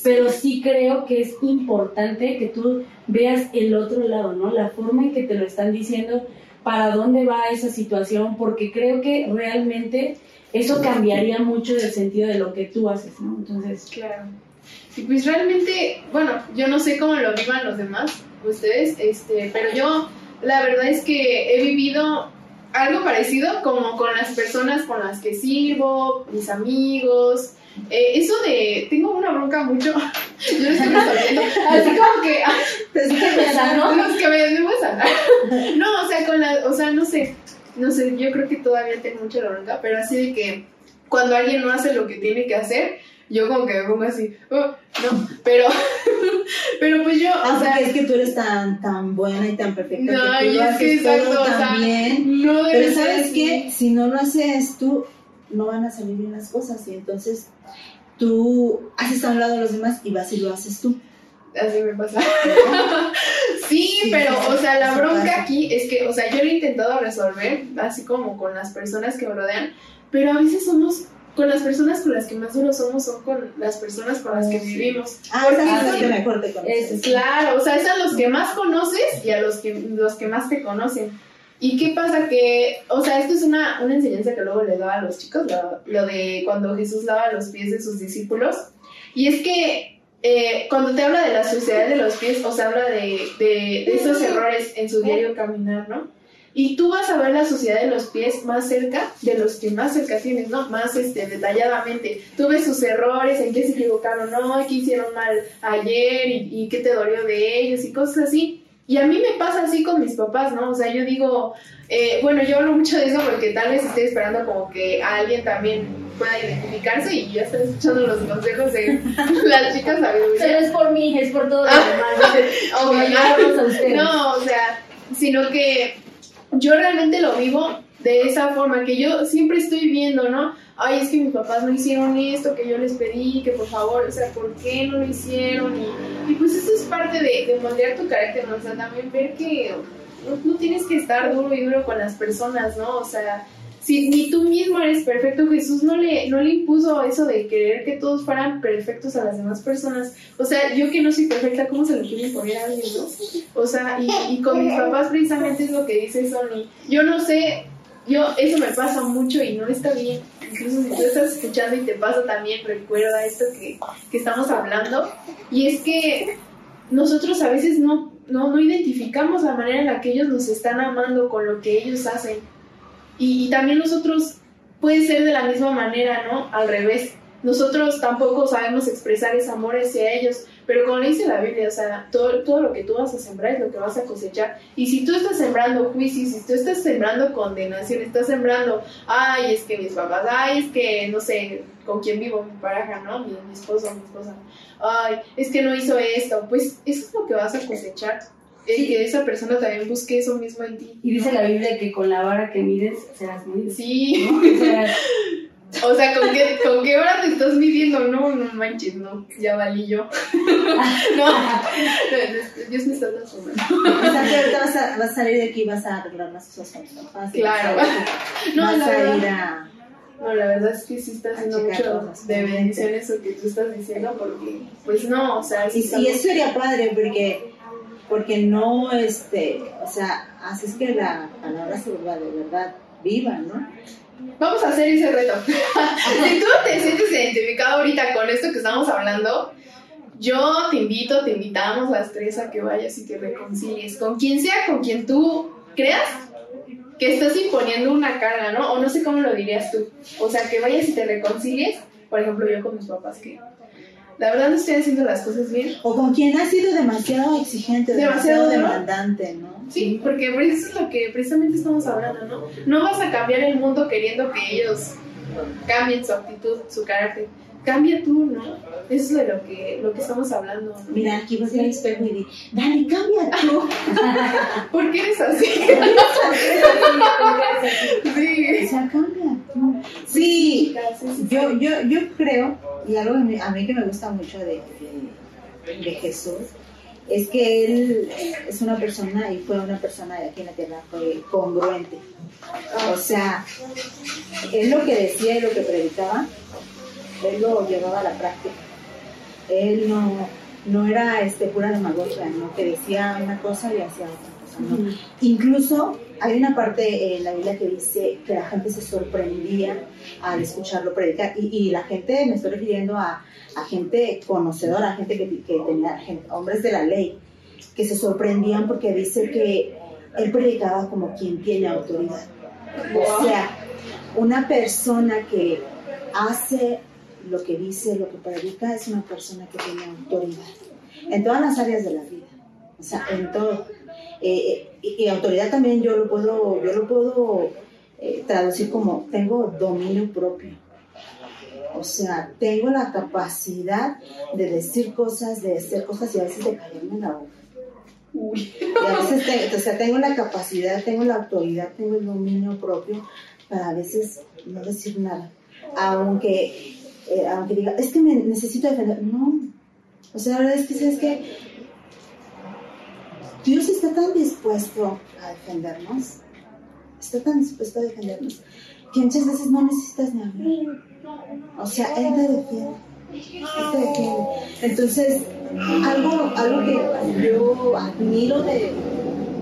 pero sí creo que es importante que tú veas el otro lado, ¿no? La forma en que te lo están diciendo, para dónde va esa situación, porque creo que realmente eso cambiaría mucho el sentido de lo que tú haces, ¿no? Entonces, Claro. Y pues realmente, bueno, yo no sé cómo lo vivan los demás, ustedes, este, pero yo la verdad es que he vivido algo parecido como con las personas con las que sirvo, mis amigos. Eh, eso de, tengo una bronca mucho, yo lo estoy resolviendo, así como que, ah, Pues, ¿qué pasa, ¿no? los que me debo sanar. No, o sea, con la, o sea, no sé, no sé, yo creo que todavía tengo mucha la bronca, pero así de que cuando alguien no hace lo que tiene que hacer, yo como que me pongo así, "Oh, no, pero, pero pues yo, Ah, o sea, es que tú eres tan, tan buena y tan perfecta No, que tú lo haces todo bien. no Pero ¿sabes qué? Si no lo haces tú, no van a salir bien las cosas y entonces tú haces a un lado a los demás y vas y lo haces tú. Así me pasa. sí, Sí, pero, o sea, la bronca aquí es que, o sea, yo lo he intentado resolver, así como con las personas que me rodean, pero a veces somos, con las personas con las que más duro somos, son con las personas con las que vivimos. Ah, Porque esa es la que mejor te conoces. Es- Claro, o sea, es a los que más conoces y a los que, los que más te conocen. ¿Y qué pasa? Que, o sea, esto es una, una enseñanza que luego le daba a los chicos, lo, lo de cuando Jesús lava los pies de sus discípulos. Y es que eh, cuando te habla de la suciedad de los pies, o sea, habla de, de, de esos errores en su diario caminar, ¿no? Y tú vas a ver la suciedad de los pies más cerca de los que más cerca tienes, ¿no? Más este, detalladamente. Tú ves sus errores, en qué se equivocaron hoy, qué hicieron mal ayer y, y qué te dolió de ellos y cosas así. Y a mí me pasa así con mis papás, ¿no? O sea, yo digo, eh, bueno, yo hablo mucho de eso porque tal vez estoy esperando como que alguien también pueda identificarse y ya estoy escuchando los consejos de las chicas pero sabiduría. es por mí, es por todo lo Ah. demás. No, o sea, sino que yo realmente lo vivo de esa forma, que yo siempre estoy viendo, ¿no? Ay, es que mis papás no hicieron esto, que yo les pedí, que por favor, o sea, ¿por qué no lo hicieron? Y, y pues eso es parte de, de moldear tu carácter, ¿no? Sea, también ver que no, no tienes que estar duro y duro con las personas, ¿no? O sea, si ni tú mismo eres perfecto, Jesús no le, no le impuso eso de querer que todos fueran perfectos a las demás personas. O sea, yo que no soy perfecta, ¿cómo se lo quiero imponer a alguien, no? O sea, y, y con mis papás precisamente es lo que dice Sony. Yo no sé, yo, eso me pasa mucho y no está bien. Incluso si tú estás escuchando y te pasa también, recuerda esto que, que estamos hablando. Y es que nosotros a veces no, no, no identificamos la manera en la que ellos nos están amando con lo que ellos hacen. Y, también nosotros puede ser de la misma manera, ¿no? Al revés. Nosotros tampoco sabemos expresar ese amor hacia ellos, pero como dice la Biblia, o sea, todo, todo lo que tú vas a sembrar es lo que vas a cosechar. Y si tú estás sembrando juicios, si tú estás sembrando condenación, estás sembrando, ay, es que mis papás, ay, es que, no sé, con quién vivo, mi pareja, ¿no? Mi, mi esposo, mi esposa, ay, es que no hizo esto, pues eso es lo que vas a cosechar. El que esa persona también busque eso mismo en ti. Y dice la Biblia que con la vara que mides serás medido. Sí. ¿no? O sea, O sea, ¿con qué, ¿con qué hora te estás midiendo? No, no manches, no, ya valí yo. No, Dios me está transformando. O sea, que ahorita vas a, vas a salir de aquí y vas a arreglar las cosas con tus papás. y Claro. Vas a, No, vas la a ir a... no, la verdad es que sí está haciendo mucho de bendición eso que tú estás diciendo, porque, pues no, o sea, sí Y, y eso sería padre porque, porque no, este, o sea, así es que la palabra se vuelva de verdad viva, ¿no? vamos a hacer ese reto. si tú te sientes identificado ahorita con esto que estamos hablando, yo te invito, te invitamos las tres a que vayas y te reconcilies con quien sea, con quien tú creas que estás imponiendo una carga, ¿no? O no sé cómo lo dirías tú. O sea, que vayas y te reconcilies, por ejemplo, yo con mis papás que la verdad no estoy haciendo las cosas bien. O con quien ha sido demasiado exigente, demasiado, Demasiado demandante, ¿no? Sí, porque eso es lo que precisamente estamos hablando, ¿no? No vas a cambiar el mundo queriendo que ellos cambien su actitud, su carácter. Cambia tú, ¿no? Eso es de lo que, lo que estamos hablando. ¿no? Mira, aquí vas al espejo y di, dale, cambia tú. ¿Por qué eres así? O sí. sea, cambia tú. Sí, yo, yo, yo creo, y algo a mí, que me gusta mucho de, de, Jesús, es que él es una persona y fue una persona de aquí en la tierra, congruente. O sea, él lo que decía y lo que predicaba, él lo llevaba a la práctica. Él no, no era este, pura demagogia, ¿no? que decía una cosa y hacía otra Incluso hay una parte en la Biblia que dice que la gente se sorprendía al escucharlo predicar y, la gente, me estoy refiriendo a, gente conocedora, a gente que, tenía, hombres de la ley, que se sorprendían porque dice que él predicaba como quien tiene autoridad. O sea, una persona que hace lo que dice, lo que predica, es una persona que tiene autoridad en todas las áreas de la vida, o sea, en todo. Eh, y, y autoridad también yo lo puedo, yo lo puedo eh, traducir como tengo dominio propio. O sea, tengo la capacidad de decir cosas, de hacer cosas y a veces de callarme la boca. Uy. Y a veces te- o sea, tengo la capacidad, tengo la autoridad, tengo el dominio propio para a veces no decir nada. Aunque, eh, aunque diga, es que me necesito defender. No. O sea, la verdad es que, ¿sabes qué? Dios está tan dispuesto a defendernos, está tan dispuesto a defendernos, que muchas veces no necesitas ni hablar. O sea, Él te defiende. Él te defiende. Entonces, algo, algo que yo admiro de,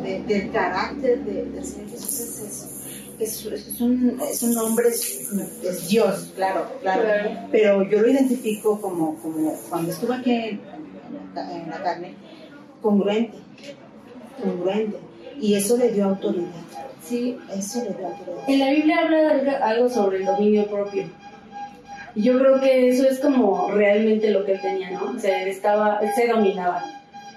de- del carácter de- del Señor Jesús es eso. Es, es un, es un hombre, es, es Dios, claro, claro, Claro. Pero yo lo identifico como, como cuando estuve aquí en, en la carne, congruente, congruente. Y eso le dio autoridad. Sí, Eso le dio autoridad. En la Biblia habla algo- sobre el dominio propio. Yo creo que eso es como realmente lo que él tenía, ¿no? O sea, él estaba, se dominaba,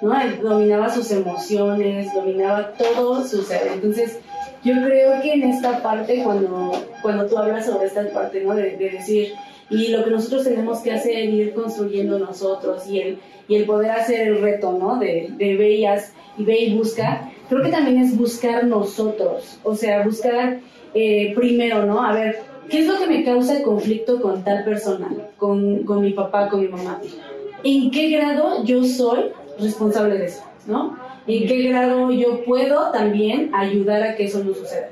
¿no? Dominaba sus emociones, dominaba todo su. Entonces, yo creo que en esta parte, cuando, cuando tú hablas sobre esta parte, ¿no? De decir, y lo que nosotros tenemos que hacer, ir construyendo nosotros y el, y el poder hacer el reto, ¿no? De, de y ve y busca, creo que también es buscar nosotros, o sea, buscar eh, primero, ¿no? A ver, ¿qué es lo que me causa conflicto con tal persona, con, con mi papá, con mi mamá? ¿En qué grado yo soy responsable de eso, ¿no? ¿En qué grado yo puedo también ayudar a que eso no suceda?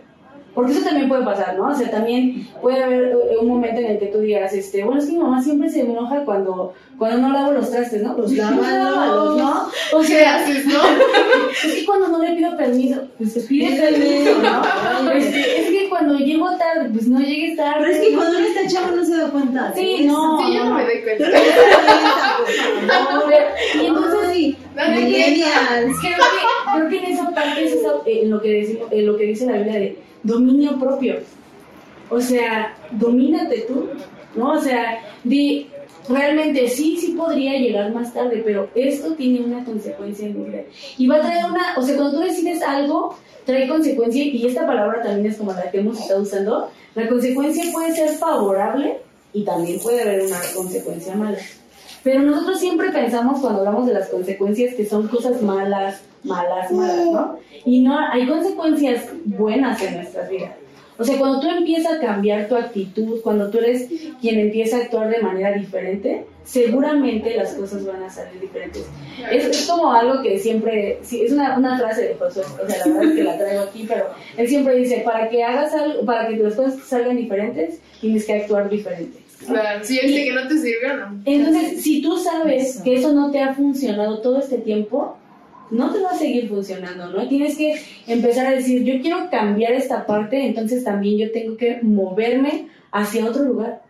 Porque eso también puede pasar, ¿no? O sea, también puede haber eh, un momento en el que tú digas, este, bueno, es que mi mamá siempre se enoja cuando, cuando no lavo los trastes, ¿no? Los lávalos, ¿no? O ¿Qué sea, haces, no? es que cuando no le pido permiso, pues se pide permiso, ¿no? Este, es que cuando llego tarde, pues no llegues tarde. Pero es que cuando uno está chavo no se da cuenta. Sí, eso. no. Sí, yo no me doy cuenta. Y entonces, millennials. creo que, creo que en esa parte es esa- en lo que decimos, en lo que dice la Biblia de dominio propio. O sea, domínate tú, ¿no? O sea, di, realmente sí, sí podría llegar más tarde, pero esto tiene una consecuencia en mi vida. Y va a traer una, o sea, cuando tú decides algo, trae consecuencia, y esta palabra también es como la que hemos estado usando, la consecuencia puede ser favorable y también puede haber una consecuencia mala. Pero nosotros siempre pensamos cuando hablamos de las consecuencias que son cosas malas, malas, malas, ¿no? Y no, hay consecuencias buenas en nuestras vidas. O sea, cuando tú empiezas a cambiar tu actitud, cuando tú eres quien empieza a actuar de manera diferente, seguramente las cosas van a salir diferentes. Es, es como algo que siempre, sí, es una, una frase de Josué, o sea, la verdad es que la traigo aquí, pero él siempre dice, para que hagas algo, para que las cosas salgan diferentes, tienes que actuar diferente. Claro, si viste que no te sirvió, no. Entonces, si tú sabes Eso. que eso no te ha funcionado todo este tiempo, no te va a seguir funcionando, ¿no? Tienes que empezar a decir, yo quiero cambiar esta parte, entonces también yo tengo que moverme hacia otro lugar,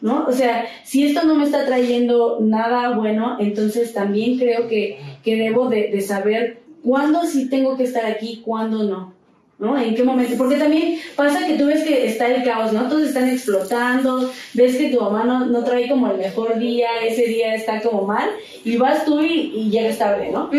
¿no? O sea, si esto no me está trayendo nada bueno, entonces también creo que, que debo de, de saber cuándo sí tengo que estar aquí, cuándo no. ¿No? ¿En qué momento? Porque también pasa que tú ves que está el caos, ¿no? Todos están explotando, ves que tu mamá no, no trae como el mejor día, ese día está como mal, y vas tú y, y llega tarde, ¿no?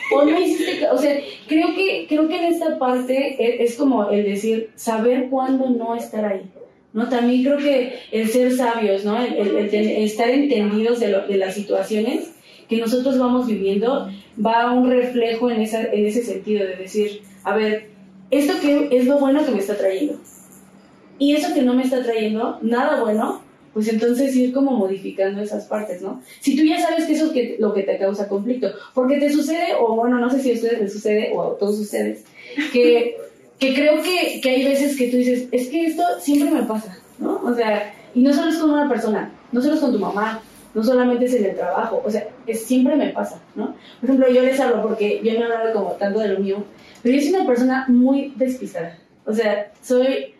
o no hiciste, o sea, creo que, creo que en esta parte es, es como el decir, saber cuándo no estar ahí. ¿no? También creo que el ser sabios, ¿no? El, el, el, el estar entendidos de, lo, de las situaciones que nosotros vamos viviendo va a un reflejo en, esa, en ese sentido de decir, a ver, esto que es lo bueno que me está trayendo. Y eso que no me está trayendo, nada bueno, pues entonces ir como modificando esas partes, ¿no? Si tú ya sabes que eso es lo que te causa conflicto, porque te sucede, o bueno, no sé si a ustedes les sucede, o a todos ustedes, que, que creo que, que hay veces que tú dices, es que esto siempre me pasa, ¿no? O sea, y no solo es con una persona, no solo es con tu mamá, no solamente es en el trabajo, o sea, es, siempre me pasa, ¿no? Por ejemplo, yo les hablo porque yo no he hablado como tanto de lo mío, pero yo soy una persona muy despistada, o sea, soy,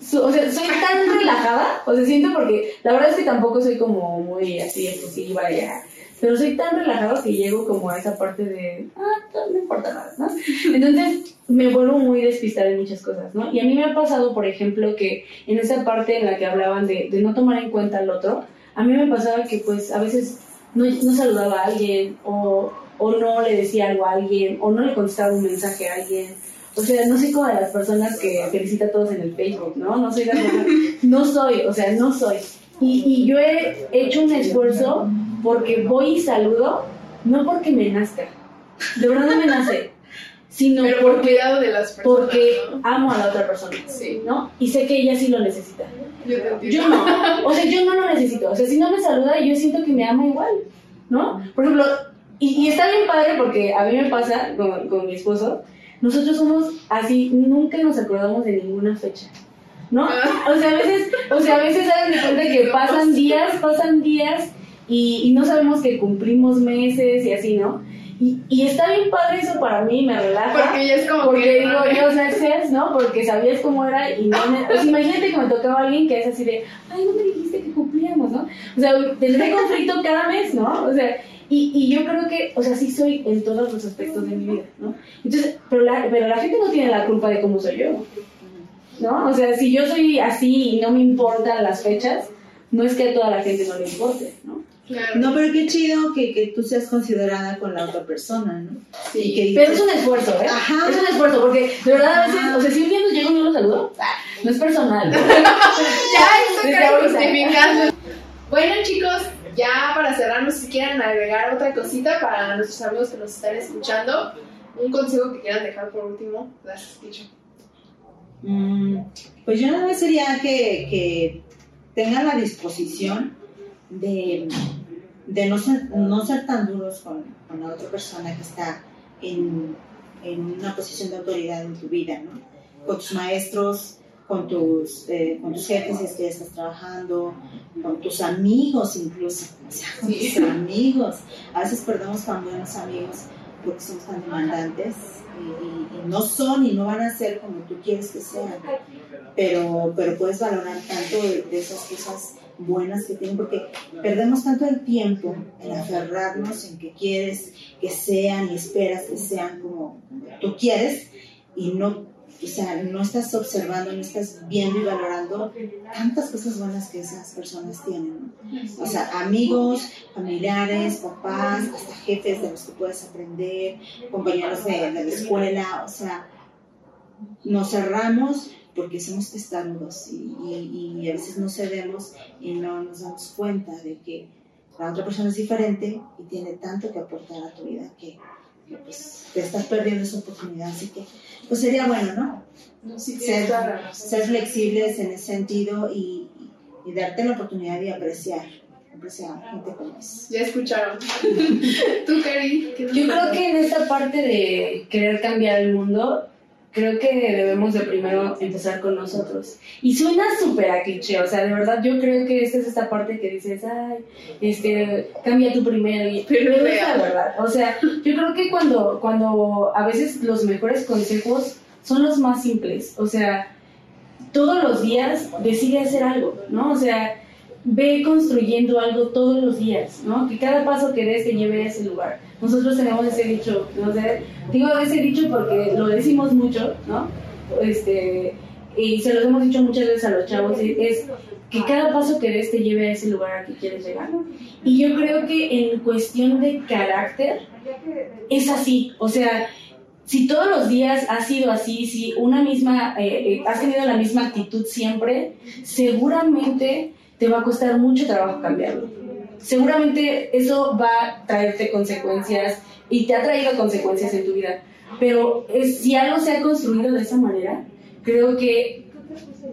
so, o sea, soy tan relajada, o sea, siento porque la verdad es que tampoco soy como muy así, explosiva ya, pero soy tan relajada que llego como a esa parte de, ah, no importa nada, ¿no? Entonces me vuelvo muy despistada en muchas cosas, ¿no? Y a mí me ha pasado, por ejemplo, que en esa parte en la que hablaban de, de no tomar en cuenta al otro, a mí me pasaba que pues a veces no, no saludaba a alguien o, o, no le decía algo a alguien o no le contestaba un mensaje a alguien. O sea, no soy como de las personas que felicita a todos en el Facebook, ¿no? No soy No soy, o sea, no soy. Y, y yo he hecho un esfuerzo porque voy y saludo, no porque me nazca. De verdad no me nace. Sino Pero porque, por cuidado de las personas. porque ¿no? amo a la otra persona, Sí. ¿no? Y sé que ella sí lo necesita. Yo te entiendo. Yo no, o sea, yo no lo necesito. O sea, si no me saluda, yo siento que me ama igual, ¿no? Por ejemplo, y, y está bien padre porque a mí me pasa con, con mi esposo, nosotros somos así, nunca nos acordamos de ninguna fecha. ¿No? O sea, a veces, o sea, a veces de cuenta que pasan días, pasan días y, y no sabemos que cumplimos meses y así, ¿no? Y, y está bien padre eso para mí, me relaja. Porque ya es como Porque que. digo, yo, o sea, seas, ¿no? Porque sabías cómo era y no me... Pues imagínate que me tocaba alguien que es así de, ay, no me dijiste que cumplíamos, ¿no? O sea, tendré conflicto cada mes, ¿no? O sea, y, y yo creo que, o sea, sí soy en todos los aspectos de mi vida, ¿no? Entonces, pero la, pero la gente no tiene la culpa de cómo soy yo, ¿no? O sea, si yo soy así y no me importan las fechas, no es que a toda la gente no le importe, ¿no? Claro. No, pero qué chido que, que tú seas considerada con la otra persona, ¿no? Sí. Que Pero es un esfuerzo, ¿eh? Ajá. Es un esfuerzo, porque de verdad a veces, o sea, si un día no llego y no lo saludo, no es personal. Ya ahorita. justificando. Bueno, chicos, ya para cerrar, no sé si quieren agregar otra cosita para nuestros amigos que nos están escuchando. Un consejo que quieran dejar por último. Las escucho. Mm, pues yo nada más sería que, que tengan la disposición de, de no, ser, no ser tan duros con, con la otra persona que está en, en una posición de autoridad en tu vida, ¿no? Con tus maestros, con tus, eh, con tus jefes si es que estás trabajando, con tus amigos incluso, o sea, con Sí. tus amigos. A veces perdemos tan buenos amigos porque somos tan demandantes y, y- y no son y no van a ser como tú quieres que sean. Pero, pero puedes valorar tanto de, de esas cosas buenas que tienen porque perdemos tanto el tiempo en aferrarnos en que quieres que sean y esperas que sean como tú quieres y no, o sea, no estás observando, no estás viendo y valorando tantas cosas buenas que esas personas tienen. ¿no? O sea, amigos, familiares, papás, hasta jefes de los que puedes aprender, compañeros de, de la escuela, o sea, nos cerramos porque somos testarudos y, y, y a veces no cedemos y no nos damos cuenta de que la otra persona es diferente y tiene tanto que aportar a tu vida que, que, pues te estás perdiendo esa oportunidad. Así que, pues sería bueno, ¿no? No, sí, Ser, ser flexibles en ese sentido y, y darte la oportunidad de apreciar, apreciar a gente como es. Ya escucharon. Tú, Cari, ¿qué nos Yo creo que en esta parte de querer cambiar el mundo, creo que debemos de primero empezar con nosotros. Y suena súper a cliché, o sea, de verdad yo creo que esta es esta parte que dices, ay, este, cambia tu primero, y, pero es la verdad. O sea, yo creo que cuando, cuando a veces los mejores consejos son los más simples, o sea, todos los días decide hacer algo, ¿no? O sea, ve construyendo algo todos los días, ¿no? Que cada paso que des te lleve a ese lugar. Nosotros tenemos ese dicho, ¿no? digo ese dicho porque lo decimos mucho, ¿no? Este, y se lo hemos dicho muchas veces a los chavos, es que cada paso que des te lleve a ese lugar al que quieres llegar. Y yo creo que en cuestión de carácter es así, o sea, si todos los días ha sido así, si una misma, eh, eh, has tenido la misma actitud siempre, seguramente te va a costar mucho trabajo cambiarlo. Seguramente eso va a traerte consecuencias y te ha traído consecuencias en tu vida. Pero si algo se ha construido de esa manera, creo que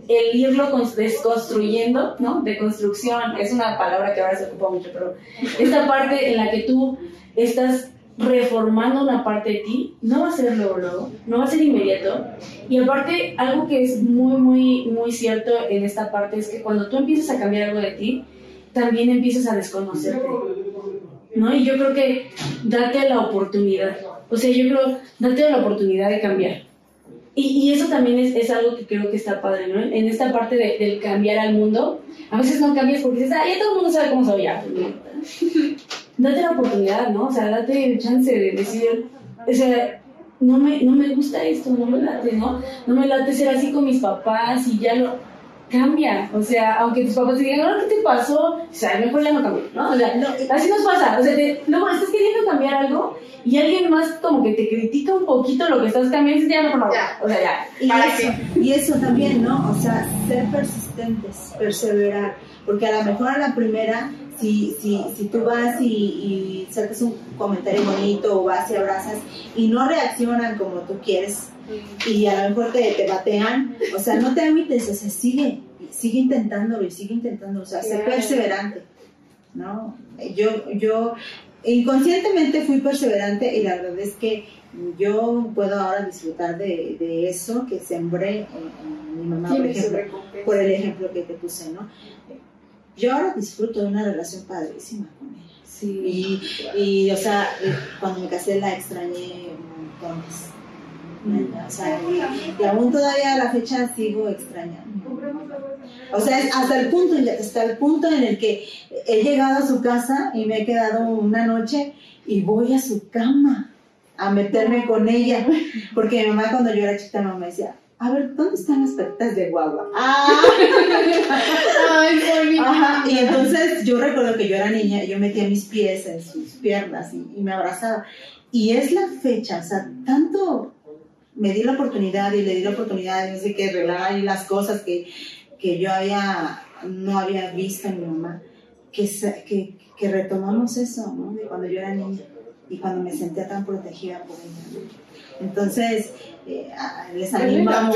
el irlo desconstruyendo, ¿no? De construcción, es una palabra que ahora se ocupa mucho, pero esta parte en la que tú estás reformando una parte de ti, no va a ser luego, luego, no va a ser inmediato. Y aparte, algo que es muy, muy, muy cierto en esta parte es que cuando tú empiezas a cambiar algo de ti, también empiezas a desconocerte. ¿No? Y yo creo que date la oportunidad. O sea, yo creo, date la oportunidad de cambiar. Y, y eso también es, es, algo que creo que está padre, ¿no? En esta parte de, del cambiar al mundo, a veces no cambias porque dices, ah, ya todo el mundo sabe cómo soy ya. Date la oportunidad, ¿no? O sea, date el chance de decir, o sea, no me, no me gusta esto, no me late, ¿no? No me late ser así con mis papás y ya lo cambia, o sea, aunque tus papás te digan, ¿qué te pasó? O sea, mejor ya no cambio, ¿no? O sea, no, así nos pasa, o sea, te, luego estás queriendo cambiar algo y alguien más como que te critica un poquito lo que estás cambiando y ya no, no, o sea, ya. Y eso, y eso también, ¿no? O sea, ser persistentes, perseverar, porque a lo mejor a la primera si, si, si tú vas y, y sacas un comentario bonito o vas y abrazas y no reaccionan como tú quieres y a lo mejor te, te batean, o sea, no te agüites, o sea, sigue, sigue intentándolo y sigue intentándolo, o sea, sé perseverante, ¿no? Yo, yo inconscientemente fui perseverante y la verdad es que yo puedo ahora disfrutar de, de eso que sembré en, mi mamá, por ejemplo, por el ejemplo que te puse, ¿no? Yo ahora disfruto de una relación padrísima con ella. Sí. Y, y, o sea, cuando me casé la extrañé montones. O sea, y, aún todavía a la fecha sigo extrañando. O sea, hasta el punto, hasta el punto en el que he llegado a su casa y me he quedado una noche y voy a su cama a meterme con ella. Porque mi mamá cuando yo era chiquita no me decía, a ver, ¿dónde están las patitas de guagua? ¡Ah! ¡Ay, Ajá, y entonces yo recuerdo que yo era niña y yo metía mis pies en sus piernas y, me abrazaba. Y es la fecha, o sea, tanto me di la oportunidad y le di la oportunidad, no sé qué, arreglar las cosas que, que yo había, no había visto en mi mamá, que, que, que retomamos eso, ¿no? De cuando yo era niña y cuando me sentía tan protegida por ella. Entonces, eh, les animamos,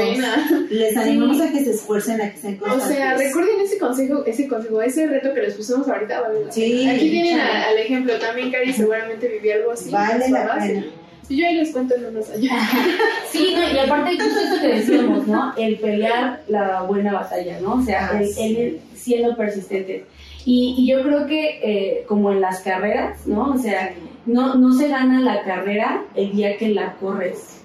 les animamos a que se esfuercen, a que se O sea, recuerden ese consejo, ese consejo, ese reto que les pusimos ahorita. sí, Aquí tienen al ejemplo, también Cari seguramente vivió algo así. Vale la pena. Y yo ahí les cuento en unos años. Sí, no, y aparte justo esto que decíamos, ¿no? El pelear la buena batalla, ¿no? O sea, el, el siendo persistente. Y, y, yo creo que eh, como en las carreras, ¿no? O sea, no, no se gana la carrera el día que la corres.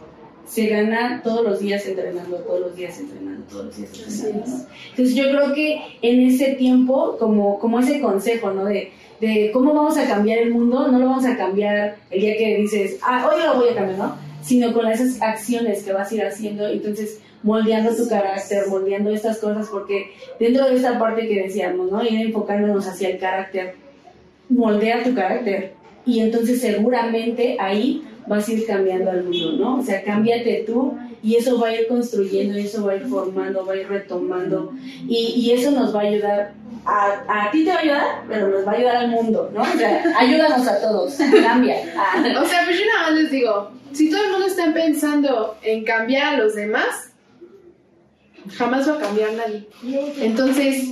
Se gana todos los días entrenando, todos los días entrenando, todos los días entrenando. Entonces yo creo que en ese tiempo, como, como ese consejo, ¿no? De, de cómo vamos a cambiar el mundo, no lo vamos a cambiar el día que dices, ah, hoy lo voy a cambiar, ¿no? Sino con esas acciones que vas a ir haciendo, entonces moldeando tu carácter, moldeando estas cosas, porque dentro de esta parte que decíamos, ¿no? Ir enfocándonos hacia el carácter, moldea tu carácter, y entonces seguramente ahí vas a ir cambiando al mundo, ¿no? O sea, cámbiate tú y eso va a ir construyendo, y eso va a ir formando, va a ir retomando y, y eso nos va a ayudar, a, a, ti te va a ayudar, pero nos va a ayudar al mundo, ¿no? O sea, ayúdanos a todos, cambia. O sea, pues yo nada más les digo, si todo el mundo está pensando en cambiar a los demás, jamás va a cambiar nadie. Entonces,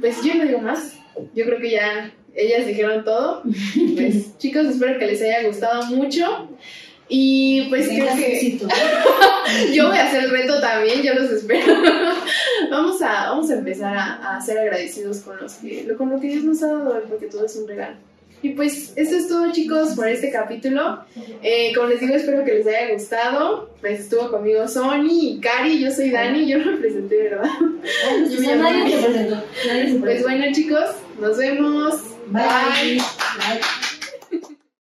pues yo no digo más, yo creo que ya ellas dijeron todo. Pues chicos, espero que les haya gustado mucho. Y pues creo que yo voy a hacer el reto también, yo los espero. vamos, a, vamos a empezar a, a ser agradecidos con, los que, con lo que Dios nos ha dado, porque todo es un regalo. Y pues eso es todo chicos por este capítulo. Eh, como les digo, espero que les haya gustado. Pues estuvo conmigo Sony y Cari, yo soy Dani, yo no me presenté, ¿verdad? Ay, pues, Yo me llamo- nadie se presentó. Nadie se Pues bueno chicos, nos vemos. Bye. Bye.